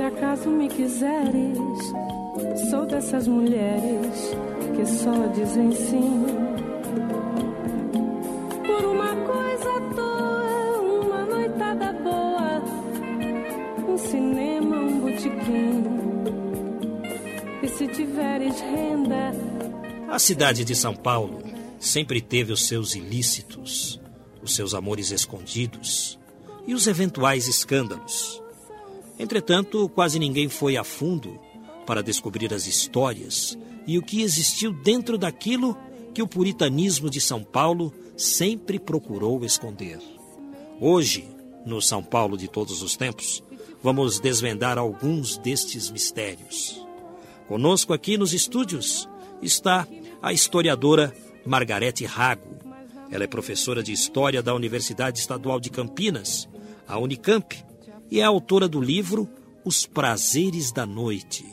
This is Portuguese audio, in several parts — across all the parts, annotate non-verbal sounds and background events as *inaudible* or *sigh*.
Se acaso me quiseres, sou dessas mulheres que só dizem sim. Por uma coisa à toa, uma noitada boa, um cinema, um botequim. E se tiveres renda. A cidade de São Paulo sempre teve os seus ilícitos, os seus amores escondidos e os eventuais escândalos. Entretanto, quase ninguém foi a fundo para descobrir as histórias e o que existiu dentro daquilo que o puritanismo de São Paulo sempre procurou esconder. Hoje, no São Paulo de todos os tempos, vamos desvendar alguns destes mistérios. Conosco aqui nos estúdios está a historiadora Margarete Rago. Ela é professora de História da Universidade Estadual de Campinas, a Unicamp, e é autora do livro Os Prazeres da Noite,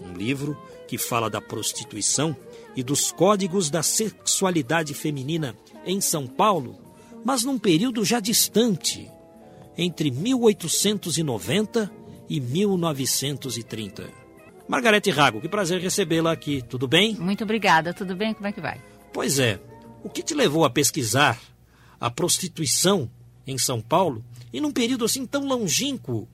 um livro que fala da prostituição e dos códigos da sexualidade feminina em São Paulo, mas num período já distante, entre 1890 e 1930. Margarete Rago, que prazer recebê-la aqui, tudo bem? Muito obrigada, tudo bem? Como é que vai? Pois é, o que te levou a pesquisar a prostituição em São Paulo e num período assim tão longínquo,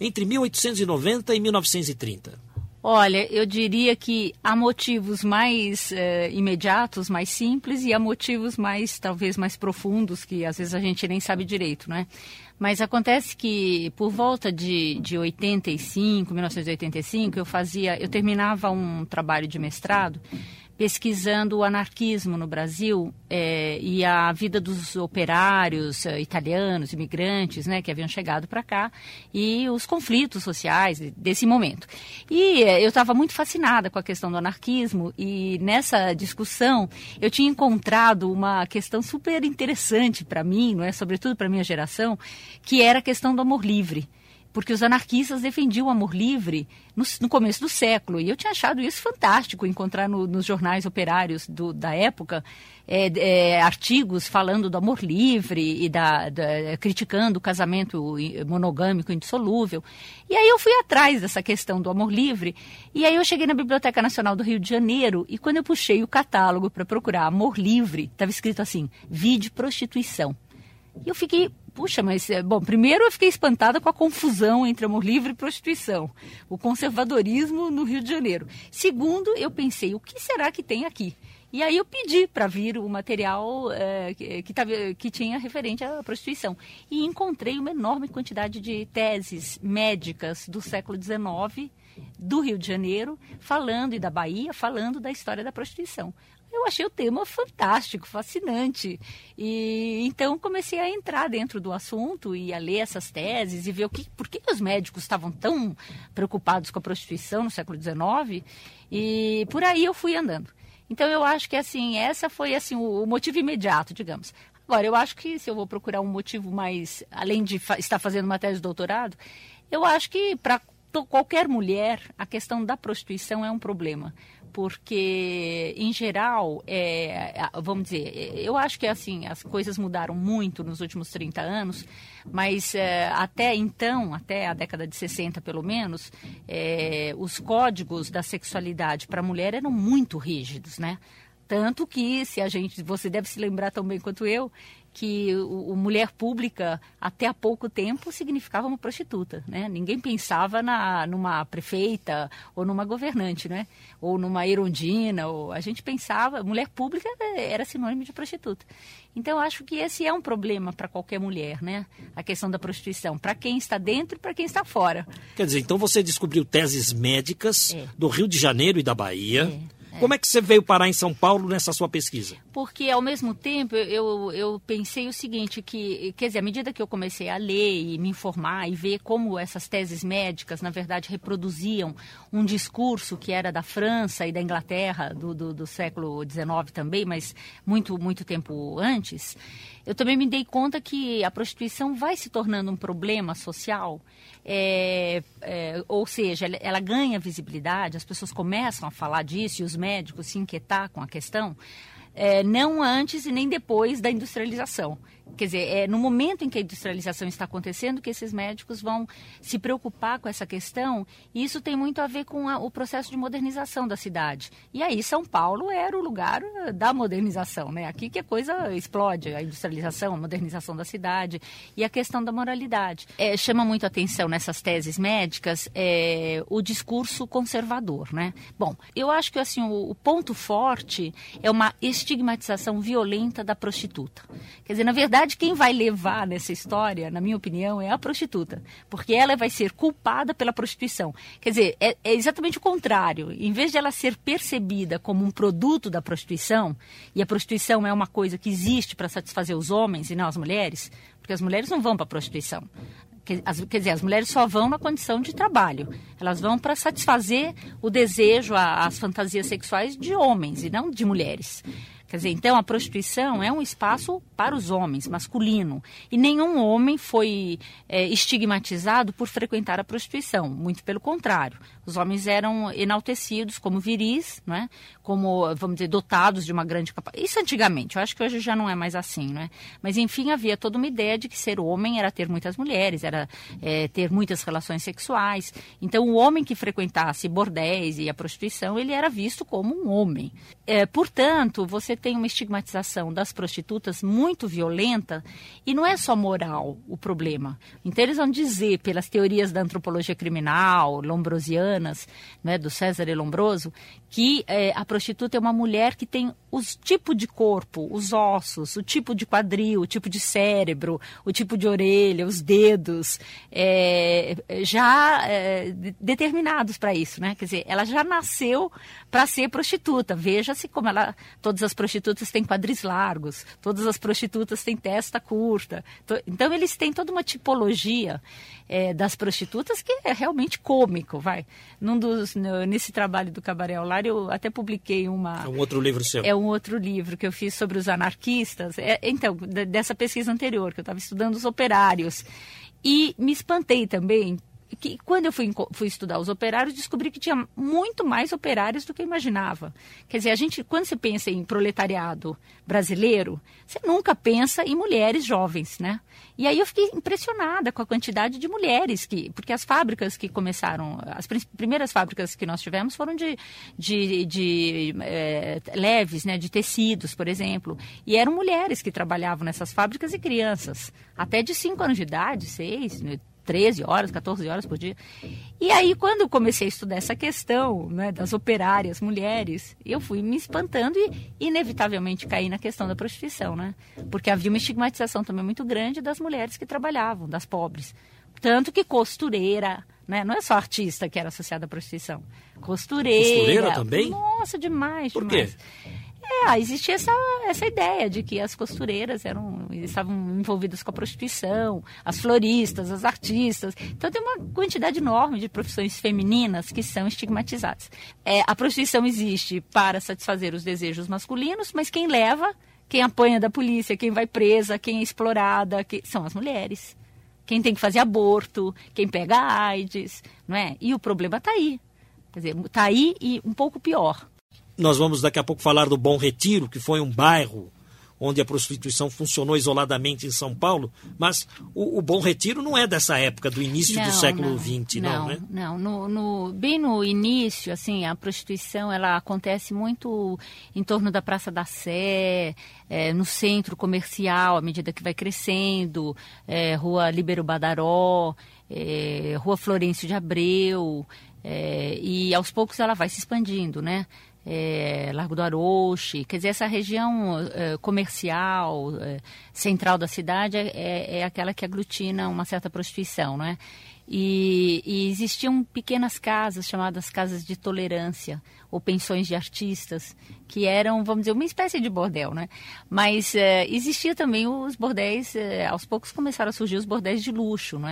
entre 1890 e 1930? Olha, eu diria que há motivos mais eh, imediatos, mais simples, e há motivos mais, talvez, mais profundos, que às vezes a gente nem sabe direito, né? Mas acontece que por volta de, de 85, 1985, eu fazia, eu terminava um trabalho de mestrado pesquisando o anarquismo no Brasil é, e a vida dos operários é, italianos, imigrantes, né, que haviam chegado para cá e os conflitos sociais desse momento. E é, eu estava muito fascinada com a questão do anarquismo e nessa discussão eu tinha encontrado uma questão super interessante para mim, não é, sobretudo para minha geração, que era a questão do amor livre porque os anarquistas defendiam o amor livre no, no, começo do século. E eu tinha achado isso fantástico, encontrar no, nos jornais operários do, da época é, é, artigos falando do amor livre e da, da, criticando o casamento monogâmico indissolúvel. E aí eu fui atrás dessa questão do amor livre. E aí eu cheguei na Biblioteca Nacional do Rio de Janeiro e quando eu puxei o catálogo para procurar amor livre, estava escrito assim, vide prostituição. E eu fiquei Puxa, mas, é, bom, primeiro eu fiquei espantada com a confusão entre amor livre e prostituição, o conservadorismo no Rio de Janeiro. Segundo, eu pensei, o que será que tem aqui? E aí eu pedi para vir o material é, que, tava, que tinha referente à prostituição. E encontrei uma enorme quantidade de teses médicas do século XIX, do Rio de Janeiro, falando, e da Bahia, falando da história da prostituição. Eu achei o tema fantástico, fascinante. E então comecei a entrar dentro do assunto e a ler essas teses e ver o que, por que os médicos estavam tão preocupados com a prostituição no século XIX. E por aí eu fui andando. Então eu acho que assim, essa foi assim o, motivo imediato, digamos. Agora, eu acho que se eu vou procurar um motivo mais, além de fa estar fazendo uma tese de doutorado, eu acho que para qualquer mulher a questão da prostituição é um problema porque em geral, é, vamos dizer, eu acho que assim as coisas mudaram muito nos últimos 30 anos, mas é, até então, até a década de 60 pelo menos, é, os códigos da sexualidade para a mulher eram muito rígidos, né? Tanto que, se a gente, você deve se lembrar tão bem quanto eu, que o, o, mulher pública até há pouco tempo significava uma prostituta, né? Ninguém pensava na numa prefeita ou numa governante, né? Ou numa erundina, ou a gente pensava mulher pública era sinônimo de prostituta. Então acho que esse é um problema para qualquer mulher, né? A questão da prostituição, para quem está dentro e para quem está fora. Quer dizer, então você descobriu teses médicas é. do Rio de Janeiro e da Bahia. É como é que você veio parar em São Paulo nessa sua pesquisa? Porque, ao mesmo tempo, eu, eu pensei o seguinte, que, quer dizer, à medida que eu comecei a ler e me informar e ver como essas teses médicas, na verdade, reproduziam um discurso que era da França e da Inglaterra, do, do, do século XIX também, mas muito, muito tempo antes, eu também me dei conta que a prostituição vai se tornando um problema social, é, é, ou seja, ela, ela, ganha visibilidade, as pessoas começam a falar disso e os médicos se inquietar com a questão, é, não antes e nem depois da industrialização Quer dizer, é no momento em que a industrialização está acontecendo que esses médicos vão se preocupar com essa questão, e isso tem muito a ver com a, o processo de modernização da cidade. E aí São Paulo era o lugar eh, da modernização, né? Aqui que a coisa explode, a industrialização, a modernização da cidade e a questão da moralidade. É, chama muito atenção nessas teses médicas é, o discurso conservador, né? Bom, eu acho que assim o, o ponto forte é uma estigmatização violenta da prostituta. Quer dizer, na verdade verdade, quem vai levar nessa história, na minha opinião, é a prostituta. Porque ela vai ser culpada pela prostituição. Quer dizer, é, é exatamente o contrário. Em vez de ela ser percebida como um produto da prostituição, e a prostituição é uma coisa que existe para satisfazer os homens e não as mulheres, porque as mulheres não vão para a prostituição. As, quer dizer, as mulheres só vão na condição de trabalho. Elas vão para satisfazer o desejo, a, as fantasias sexuais de homens e não de mulheres. Quer dizer, então a prostituição é um espaço para os homens, masculino. E nenhum homem foi é, estigmatizado por frequentar a prostituição. Muito pelo contrário. Os homens eram enaltecidos como viris, não é? como, vamos dizer, dotados de uma grande capacidade. Isso antigamente, eu acho que hoje já não é mais assim, não é? Mas, enfim, havia toda uma ideia de que ser homem era ter muitas mulheres, era é, ter muitas relações sexuais. Então, o homem que frequentasse bordéis e a prostituição, ele era visto como um homem. É, portanto, você tem uma estigmatização das prostitutas muito violenta e não é só moral o problema. Então, eles vão dizer, pelas teorias da antropologia criminal, lombrosiana, né, do César Lombroso, que é, a prostituta é uma mulher que tem o tipo de corpo, os ossos, o tipo de quadril, o tipo de cérebro, o tipo de orelha, os dedos, é, já é, determinados para isso, né? Quer dizer, ela já nasceu para ser prostituta. Veja-se como ela, todas as prostitutas têm quadris largos, todas as prostitutas têm testa curta. Então eles têm toda uma tipologia é, das prostitutas que é realmente cômico, vai. Num dos, nesse trabalho do Cabaré ao Lar, eu até publiquei uma... É um outro livro seu. É um outro livro que eu fiz sobre os anarquistas. É, então, dessa pesquisa anterior, que eu estava estudando os operários. E me espantei também que quando eu fui, fui estudar os operários, descobri que tinha muito mais operários do que eu imaginava. Quer dizer, a gente, quando você pensa em proletariado brasileiro, você nunca pensa em mulheres jovens, né? E aí eu fiquei impressionada com a quantidade de mulheres que, porque as fábricas que começaram, as primeiras fábricas que nós tivemos foram de, de, de é, leves, né, de tecidos, por exemplo, e eram mulheres que trabalhavam nessas fábricas e crianças, até de 5 anos de idade, 6, 13 horas, 14 horas por dia. E aí, quando eu comecei a estudar essa questão né, das operárias mulheres, eu fui me espantando e, inevitavelmente, caí na questão da prostituição, né? Porque havia uma estigmatização também muito grande das mulheres que trabalhavam, das pobres. Tanto que costureira, né? Não é só artista que era associada à prostituição. Costureira. Costureira também? Nossa, demais, Por demais. quê? É, existia essa, essa ideia de que as costureiras eram, estavam envolvidas com a prostituição, as floristas, as artistas. Então tem uma quantidade enorme de profissões femininas que são estigmatizadas. É, a prostituição existe para satisfazer os desejos masculinos, mas quem leva, quem apanha da polícia, quem vai presa, quem é explorada, são as mulheres. Quem tem que fazer aborto, quem pega AIDS, não é? E o problema está aí. Quer dizer, está aí e um pouco pior. Nós vamos daqui a pouco falar do Bom Retiro, que foi um bairro onde a prostituição funcionou isoladamente em São Paulo, mas o, o Bom Retiro não é dessa época, do início não, do século XX, não, não, né? Não, no, no, bem no início, assim, a prostituição ela acontece muito em torno da Praça da Sé, é, no centro comercial, à medida que vai crescendo, é, Rua Libero Badaró, é, Rua Florencio de Abreu, é, e aos poucos ela vai se expandindo, né? É, Largo do Aroche, quer dizer, essa região é, comercial, é, central da cidade é, é, é, aquela que aglutina uma certa prostituição, não é? E, e, existiam pequenas casas chamadas casas de tolerância ou pensões de artistas que eram, vamos dizer, uma espécie de bordel, né? Mas é, existia também os bordéis, aos poucos começaram a surgir os bordéis de luxo, não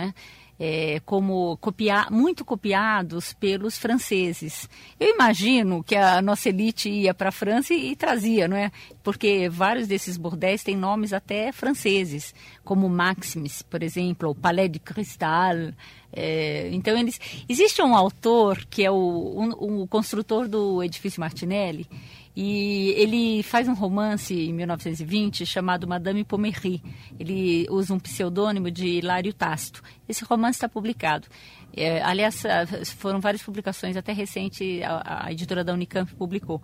é? como copiar, muito copiados pelos franceses. Eu imagino que a nossa elite ia para a França e, e, trazia, não é? Porque vários desses bordéis têm nomes até franceses, como Maximis, por exemplo, ou Palais de Cristal. É, então eles existe um autor que é o, um, o construtor do edifício Martinelli E ele faz um romance em 1920 chamado Madame Pommery. Ele usa um pseudônimo de Hilário Tácito. Esse romance está publicado. É, aliás, foram várias publicações, até recente a, a, editora da Unicamp publicou.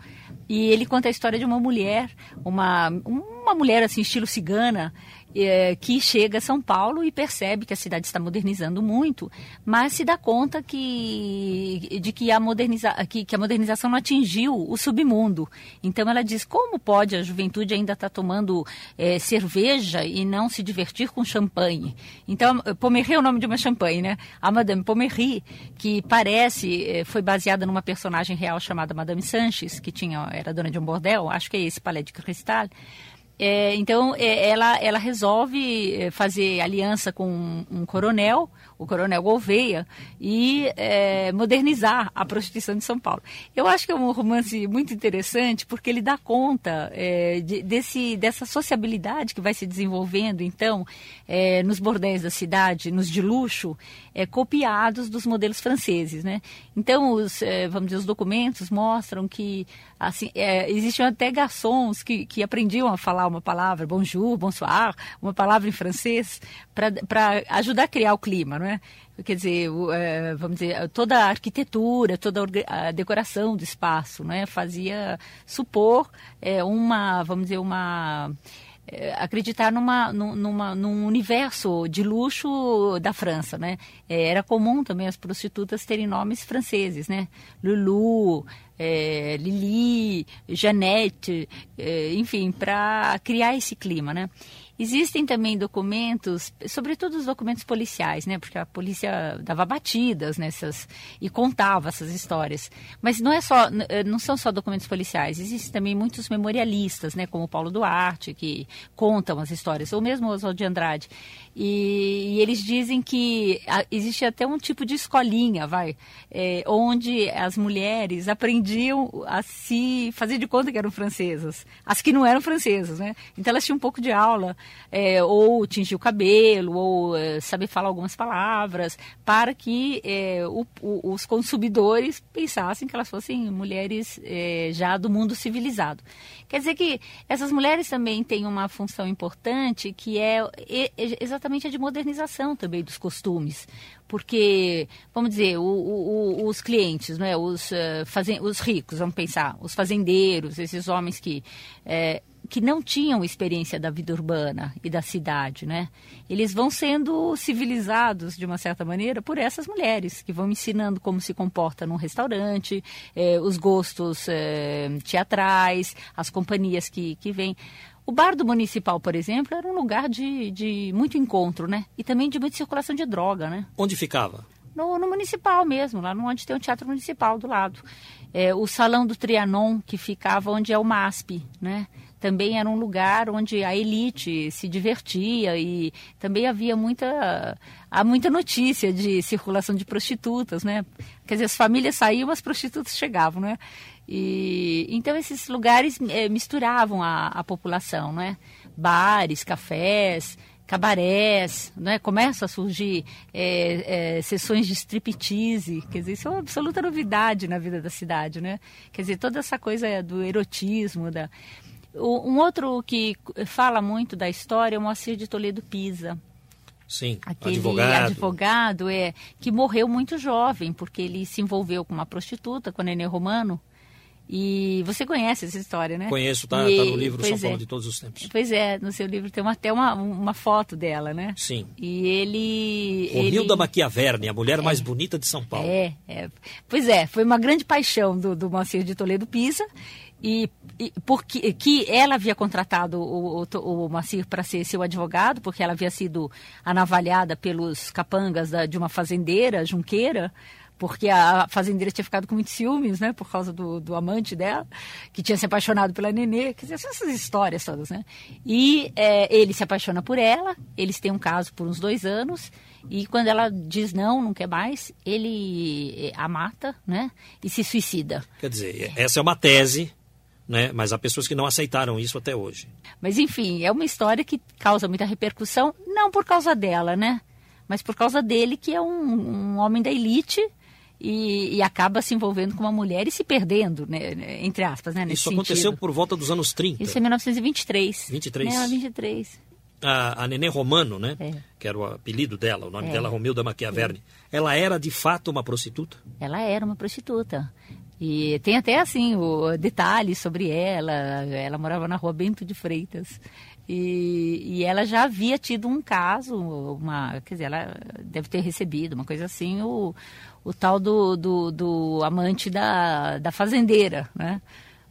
E ele conta a história de uma mulher, uma, uma mulher assim, estilo cigana, é, que chega a São Paulo e percebe que a cidade está modernizando muito, mas se dá conta que, de que a, moderniza, que, que a modernização não atingiu o submundo. Então ela diz, como pode a juventude ainda estar tá tomando é, cerveja e não se divertir com champanhe? Então, Pommery é o nome de uma champanhe, né? A Madame Pommery, que parece, é, foi baseada numa personagem real chamada Madame Sanches, que tinha, era dona de um bordel, acho que é esse Palais de Cristal, é, então, é, ela, ela resolve é, fazer aliança com um, um coronel, o coronel Gouveia, e é, modernizar a prostituição de São Paulo. Eu acho que é um romance muito interessante porque ele dá conta é, de, desse, dessa sociabilidade que vai se desenvolvendo, então, é, nos bordéis da cidade, nos de luxo, copiados dos modelos franceses. Né? Então, os, vamos dizer, os documentos mostram que assim, existiam até garçons que, que aprendiam a falar uma palavra, bonjour, bonsoir, uma palavra em francês, para ajudar a criar o clima, não é? Quer dizer, é, vamos dizer, toda a arquitetura, toda a decoração do espaço, né, fazia supor é, uma, vamos dizer, uma é, acreditar numa, numa, num universo de luxo da França, né? Era comum também as prostitutas terem nomes franceses, né? Lulu, é, Lili, Janete, é, enfim, para criar esse clima, né? Existem também documentos, sobretudo os documentos policiais, né? Porque a polícia dava batidas nessas e contava essas histórias. Mas não é só, eh, não são só documentos policiais. Existem também muitos memorialistas, né? Como Paulo Duarte que contam as histórias, ou mesmo Oswald de Andrade. E, e eles dizem que a, existe até um tipo de escolinha, vai, é, onde as mulheres aprendiam a se fazer de conta que eram francesas, as que não eram francesas, né? Então elas tinham um pouco de aula é, ou tingir o cabelo, ou é, saber falar algumas palavras, para que é, o, o, os consumidores pensassem que elas fossem mulheres é, já do mundo civilizado. Quer dizer que essas mulheres também têm uma função importante que é exatamente a de modernização também dos costumes porque, vamos dizer, o, o, os clientes, né, os, uh, fazen os ricos, vamos pensar, os fazendeiros, esses homens que é, que não tinham experiência da vida urbana e da cidade, né? Eles vão sendo civilizados de uma certa maneira por essas mulheres que vão ensinando como se comporta num restaurante, eh, os gostos teatrais, as companhias que, que vêm. O bar do municipal, por exemplo, era um lugar de, de muito encontro, né? E também de muita circulação de droga, né? Onde ficava? No, no municipal mesmo, lá onde tem o teatro municipal do lado. É, o salão do Trianon, que ficava onde é o MASP, né? Também era um lugar onde a elite se divertia e também havia muita há muita notícia de circulação de prostitutas, né? Quer dizer, as famílias saíam, as prostitutas chegavam, né? E então esses lugares é, misturavam a, a população, né? Bares, cafés, cabarés, né? começam a surgir é, é, sessões de striptease, quer dizer, isso é uma absoluta novidade na vida da cidade, né? Quer dizer, toda essa coisa do erotismo, da... Um outro que fala muito da história é o Moacir de Toledo Pisa. Sim, Aquele advogado. advogado é, que morreu muito jovem, porque ele se envolveu com uma prostituta, com a Nenê Romano. E você conhece essa história, né? Conheço, tá, e, tá no livro São é. Paulo de Todos os Tempos. Pois é, no seu livro tem uma, até uma, uma foto dela, né? Sim. E ele... Ronilda ele... Maquiaverni, a mulher é, mais bonita de São Paulo. É, é. Pois é, foi uma grande paixão do, do Moacir de Toledo Pisa e, e porque que ela havia contratado o, o, o Macir para ser seu advogado, porque ela havia sido anavalhada pelos capangas da, de uma fazendeira, junqueira, porque a fazendeira tinha ficado com muitos ciúmes, né, por causa do, do amante dela, que tinha se apaixonado pela Nenê, quer dizer, essas histórias todas, né. E é, ele se apaixona por ela, eles têm um caso por uns dois anos, e quando ela diz não, não quer mais, ele a mata, né, e se suicida. Quer dizer, essa é uma tese né? Mas há pessoas que não aceitaram isso até hoje. Mas enfim, é uma história que causa muita repercussão, não por causa dela, né? Mas por causa dele, que é um, um homem da elite e, e, acaba se envolvendo com uma mulher e se perdendo, né, entre aspas, né? Isso aconteceu sentido. por volta dos anos 30. Isso é 1923. 23. Né, 23. A, a Nenê Romano, né? É. Que era o apelido dela, o nome É. dela, Romilda Machiavelli. Ela era de fato uma prostituta? Ela era uma prostituta. E tem até assim o detalhes sobre ela. Ela morava na rua Bento de Freitas. E, e ela já havia tido um caso, uma, quer dizer, ela deve ter recebido uma coisa assim, o, o tal do, do, do amante da, da fazendeira, né?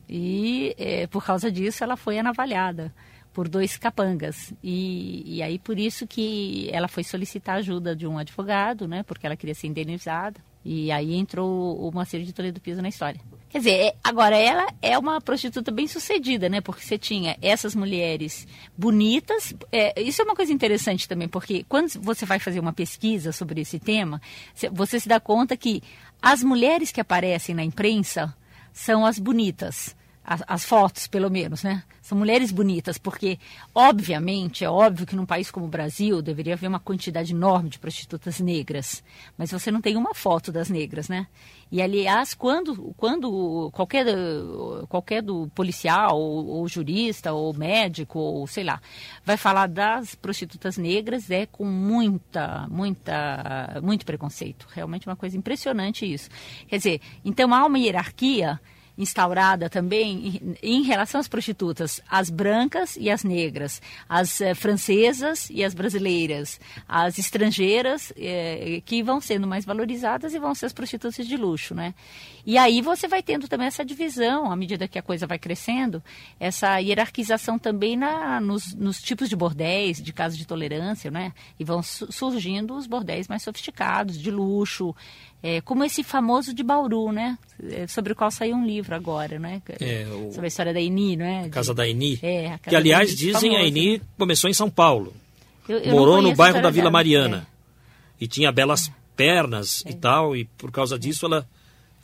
E é, por causa disso ela foi anavalhada por dois capangas. E, e aí por isso que ela foi solicitar ajuda de um advogado, né? Porque ela queria ser indenizada. E aí entrou o Moacir de Toledo Piso na história. Quer dizer, é- agora ela é uma prostituta bem sucedida, né? Porque você tinha essas mulheres bonitas. é, isso é uma coisa interessante também, porque quando você vai fazer uma pesquisa sobre esse tema, cê- você se dá conta que as mulheres que aparecem na imprensa são as bonitas. As, as fotos, pelo menos, né? São mulheres bonitas, porque, obviamente, é óbvio que num país como o Brasil deveria haver uma quantidade enorme de prostitutas negras. Mas você não tem uma foto das negras, né? E, aliás, quando, quando qualquer, qualquer do policial, ou, ou jurista, ou médico, ou sei lá, vai falar das prostitutas negras, é com muita, muita, muito preconceito. Realmente uma coisa impressionante isso. Quer dizer, então há uma hierarquia instaurada também em, relação às prostitutas, as brancas e as negras, as eh, francesas e as brasileiras, as estrangeiras eh, que vão sendo mais valorizadas e vão ser as prostitutas de luxo, né? E aí você vai tendo também essa divisão, à medida que a coisa vai crescendo, essa hierarquização também na, nos, nos tipos de bordéis, de casos de tolerância, né? E vão su- surgindo os bordéis mais sofisticados, de luxo, é, como esse famoso de Bauru, né? É, Sobre o qual saiu um livro agora, né? É, o- Sobre a história da Eni, é? A Casa da Eni. É, a Casa que, aliás, Eni, dizem a. Eni começou em São Paulo. Eu- eu morou no bairro da Vila dela. Mariana. É. E tinha belas pernas e tal, e por causa disso ela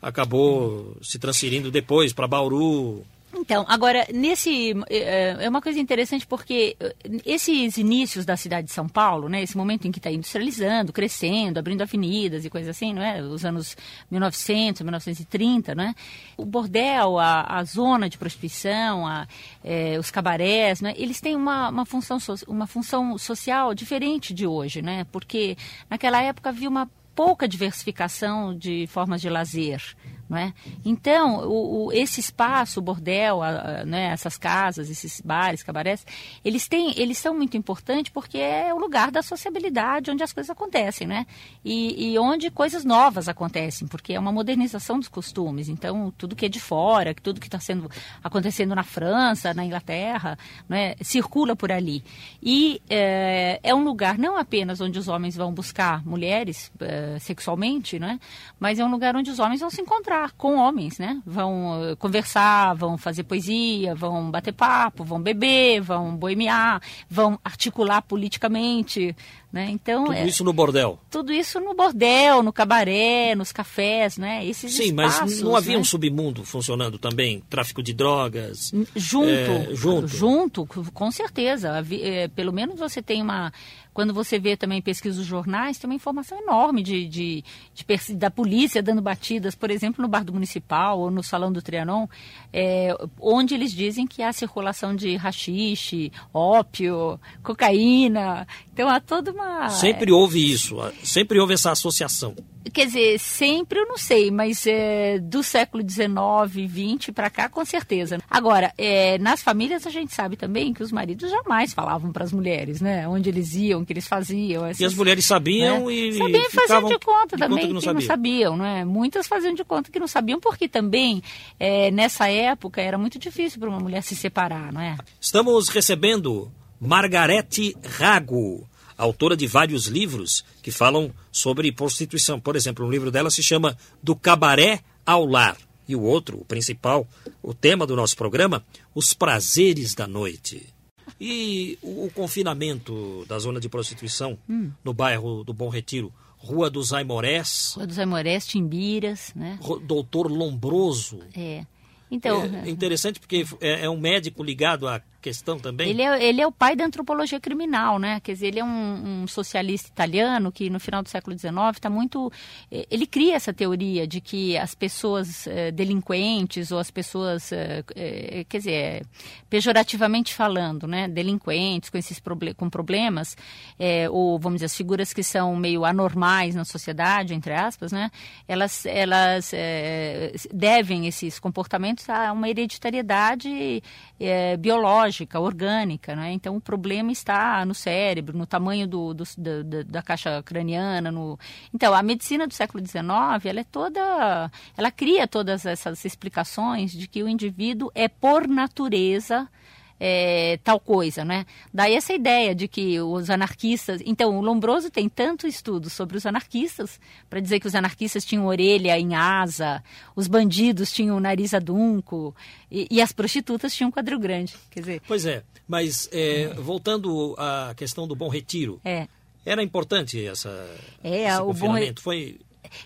acabou se transferindo depois para Bauru. Então, agora, nesse. É é uma coisa interessante porque eh, esses inícios da cidade de São Paulo, né, esse momento em que está industrializando, crescendo, abrindo avenidas e coisas assim, não é? Os anos 1900, 1930, né? O bordel, a, a zona de prostituição, a, eh, os cabarés, né? Eles têm uma, uma, função, uma função social diferente de hoje, né? Porque naquela época havia uma pouca diversificação de formas de lazer. Não é? Então, o, o- esse espaço, o bordel, a- a- né, essas casas, esses bares, cabarés, eles, têm, eles são muito importantes porque é o lugar da sociabilidade onde as coisas acontecem, né? E, e onde coisas novas acontecem, porque é uma modernização dos costumes. Então, tudo que é de fora, tudo que está sendo acontecendo na França, na Inglaterra, não é? circula por ali. E é, é um lugar não apenas onde os homens vão buscar mulheres eh, sexualmente, não é? mas é um lugar onde os homens vão se encontrar com homens, né? Vão eh, conversar, vão fazer poesia, vão bater papo, vão beber, vão boemiar, vão articular politicamente, né? Então, Tudo é, isso no bordel. tudo isso no bordel, no cabaré, nos cafés, né? Esses Sim, mas espaços, não havia né? um submundo funcionando também? Tráfico de drogas? Junto, É, junto. junto, com certeza. É, pelo menos você tem uma. Quando você vê também pesquisa dos jornais, tem uma informação enorme de, de, de da polícia dando batidas, por exemplo, no bar do Municipal ou no Salão do Trianon, é, onde eles dizem que há circulação de rachixe, ópio, cocaína. Então há toda uma. Sempre houve isso, sempre houve essa associação. Quer dizer, sempre eu não sei, mas é, do século XIX, XX para cá, com certeza. Agora, é, nas famílias a gente sabe também que os maridos jamais falavam para as mulheres, né? Onde eles iam, o que eles faziam. E essas- as mulheres sabiam né? e sabiam e faziam de conta de também conta que, não, sabiam, não é? Muitas faziam de conta que não sabiam, porque também é, nessa época era muito difícil para uma mulher se separar, não é? Estamos recebendo Margarete Rago, autora de vários livros que falam sobre prostituição. Por exemplo, um livro dela se chama Do Cabaré ao Lar. E o outro, o principal, o tema do nosso programa, Os Prazeres da Noite. E o, o confinamento da zona de prostituição Hum. no bairro do Bom Retiro, Rua dos Aimorés, Rua dos Amorés, Timbiras, né? Doutor Lombroso. É. Então, É interessante porque é, é um médico ligado à questão também? Ele é, ele é o pai da antropologia criminal, né? Quer dizer, ele é um, um socialista italiano que no final do século XIX está muito... Eh, ele cria essa teoria de que as pessoas eh, delinquentes ou as pessoas, eh, quer dizer, pejorativamente falando, né? Delinquentes com esses proble com problemas, ou vamos dizer, as figuras que são meio anormais na sociedade, entre aspas, né? Elas, elas devem esses comportamentos a uma hereditariedade biológica, orgânica, né? Então o problema está no cérebro, no tamanho do, do da, da, caixa craniana, no... Então a medicina do século XIX, ela é toda, ela cria todas essas explicações de que o indivíduo é por natureza é, tal coisa, né? Daí essa ideia de que os anarquistas... Então, o Lombroso tem tanto estudo sobre os anarquistas, para dizer que os anarquistas tinham orelha em asa, os bandidos tinham o nariz adunco e, e as prostitutas tinham quadril grande, quer dizer... Pois é, mas é, voltando à questão do Bom Retiro, é. era importante essa, é, esse o confinamento? Bom... Foi,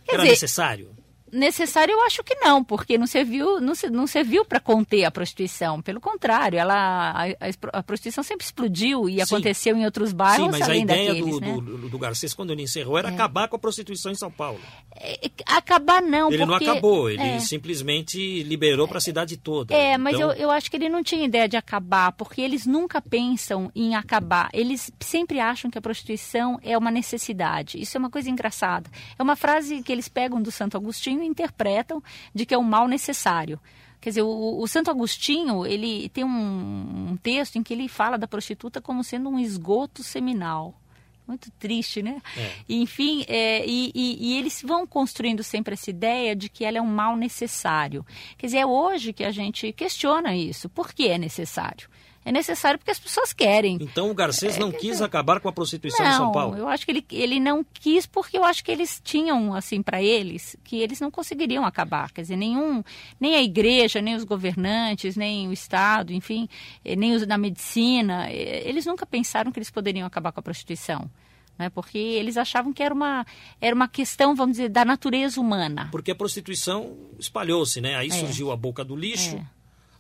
Quer era dizer, necessário? Necessário eu acho que não, porque não serviu, não, não serviu para conter a prostituição. Pelo contrário, ela, a, a, a prostituição sempre explodiu e Sim. aconteceu em outros bairros. Sim, mas a ideia daqueles, do, né? do, do, Garcês, quando ele encerrou, era é. acabar com a prostituição em São Paulo. É, acabar não, Ele porque, não acabou, ele é. simplesmente liberou para a cidade toda. É, mas então... eu, eu acho que ele não tinha ideia de acabar, porque eles nunca pensam em acabar. Eles sempre acham que a prostituição é uma necessidade. Isso é uma coisa engraçada. É uma frase que eles pegam do Santo Agostinho interpretam de que é um mal necessário. Quer dizer, o, o Santo Agostinho, ele tem um, um, texto em que ele fala da prostituta como sendo um esgoto seminal. Muito triste, né? É. Enfim, é, e, e, e, eles vão construindo sempre essa ideia de que ela é um mal necessário. Quer dizer, é hoje que a gente questiona isso. Por que é necessário? É necessário porque as pessoas querem. Então o Garcês é, não quis acabar com a prostituição não, em São Paulo? eu acho que ele, ele não quis porque eu acho que eles tinham, assim, para eles, que eles não conseguiriam acabar. Quer dizer, nenhum, nem a igreja, nem os governantes, nem o Estado, enfim, eh, nem os da medicina, eh, eles nunca pensaram que eles poderiam acabar com a prostituição. Né, porque eles achavam que era uma, era uma questão, vamos dizer, da natureza humana. Porque a prostituição espalhou-se, né? Aí é. surgiu a boca do lixo, É.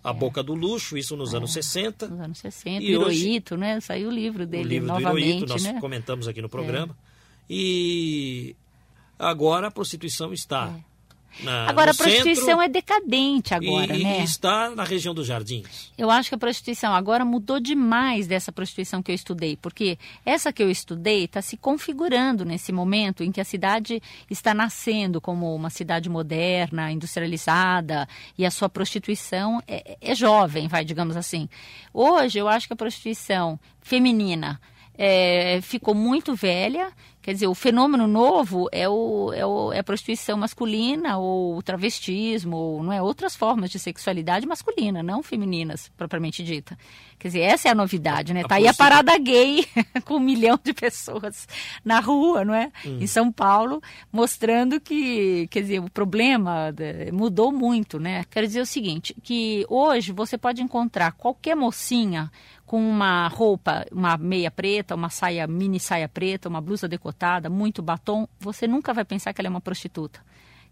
A Boca do Luxo, isso nos É, anos 60. Nos anos 60, E Hirohito, né? Saiu o livro dele o livro do novamente, Hirohito, nós né? comentamos aqui no programa. E agora a prostituição está na, Agora, no a prostituição centro é decadente agora, e, né? e está na região dos jardins. Eu acho que a prostituição agora mudou demais dessa prostituição que eu estudei, porque essa que eu estudei está se configurando nesse momento em que a cidade está nascendo como uma cidade moderna, industrializada, e a sua prostituição é, é jovem, vai, digamos assim. Hoje, eu acho que a prostituição feminina é, ficou muito velha. Quer dizer, o fenômeno novo é, o, é, o, é a prostituição masculina ou o travestismo, ou não é outras formas de sexualidade masculina, não femininas, propriamente dita. Quer dizer, essa é a novidade, né? A Tá aí a parada gay *laughs* com um milhão de pessoas na rua, não é? Em São Paulo, mostrando que, quer dizer, o problema da- mudou muito, né? Quero dizer o seguinte, que hoje você pode encontrar qualquer mocinha com uma roupa, uma meia preta, uma saia, mini saia preta, uma blusa decotada, muito batom, você nunca vai pensar que ela é uma prostituta.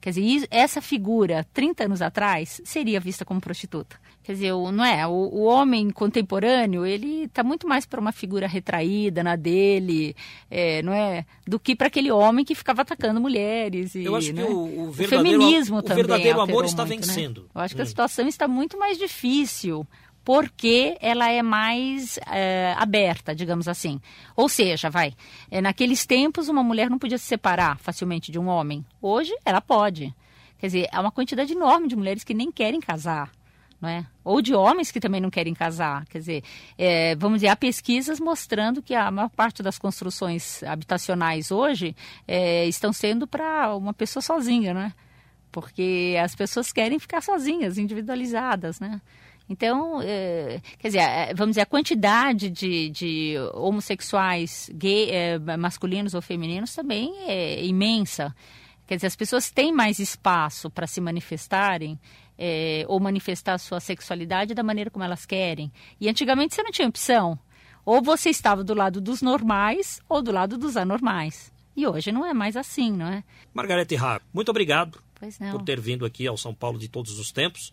Quer dizer, essa figura, 30 anos atrás, seria vista como prostituta. Quer dizer, o- não é? O, o homem contemporâneo, ele está muito mais para uma figura retraída na dele, é, não é? Do que para aquele homem que ficava atacando mulheres. E, Eu acho né? que o, o O verdadeiro, feminismo o também verdadeiro amor está muito, né? vencendo. Eu acho que a Hum. situação está muito mais difícil porque ela é mais eh, aberta, digamos assim. Ou seja, vai, eh, naqueles tempos uma mulher não podia se separar facilmente de um homem. Hoje ela pode. Quer dizer, há uma quantidade enorme de mulheres que nem querem casar. Não é? Ou de homens que também não querem casar. Quer dizer, eh, vamos dizer, há pesquisas mostrando que a maior parte das construções habitacionais hoje estão sendo para uma pessoa sozinha, não é? Porque as pessoas querem ficar sozinhas, individualizadas, né? Então, eh, quer dizer, eh, vamos dizer, a quantidade de, de homossexuais gay, eh, masculinos ou femininos também é imensa. Quer dizer, as pessoas têm mais espaço para se manifestarem eh, ou manifestar a sua sexualidade da maneira como elas querem. E antigamente você não tinha opção. Ou você estava do lado dos normais ou do lado dos anormais. E hoje não é mais assim, não é? Margarete Raro, muito obrigado por ter vindo aqui ao São Paulo de todos os tempos